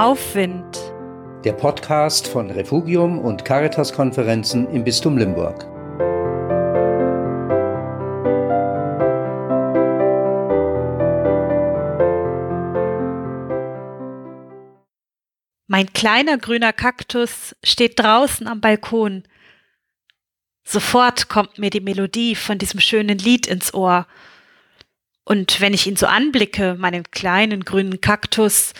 Aufwind. Der Podcast von Refugium und Caritas-Konferenzen im Bistum Limburg. Mein kleiner grüner Kaktus steht draußen am Balkon. Sofort kommt mir die Melodie von diesem schönen Lied ins Ohr. Und wenn ich ihn so anblicke, meinen kleinen grünen Kaktus,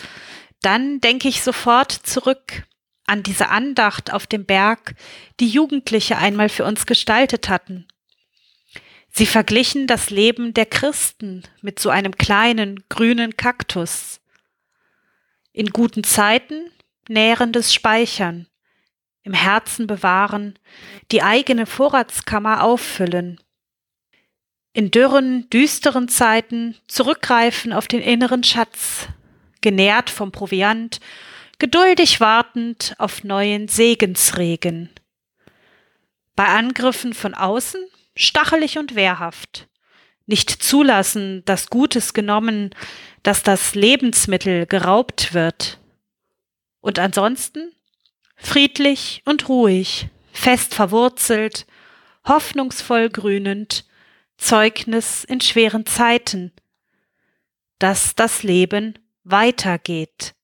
dann denke ich sofort zurück an diese Andacht auf dem Berg, die Jugendliche einmal für uns gestaltet hatten. Sie verglichen das Leben der Christen mit so einem kleinen grünen Kaktus. In guten Zeiten nährendes Speichern, im Herzen bewahren, die eigene Vorratskammer auffüllen. In dürren, düsteren Zeiten zurückgreifen auf den inneren Schatz, genährt vom Proviant, geduldig wartend auf neuen Segensregen. Bei Angriffen von außen stachelig und wehrhaft, nicht zulassen, dass Gutes genommen, dass das Lebensmittel geraubt wird. Und ansonsten friedlich und ruhig, fest verwurzelt, hoffnungsvoll grünend, Zeugnis in schweren Zeiten, dass das Leben weitergeht.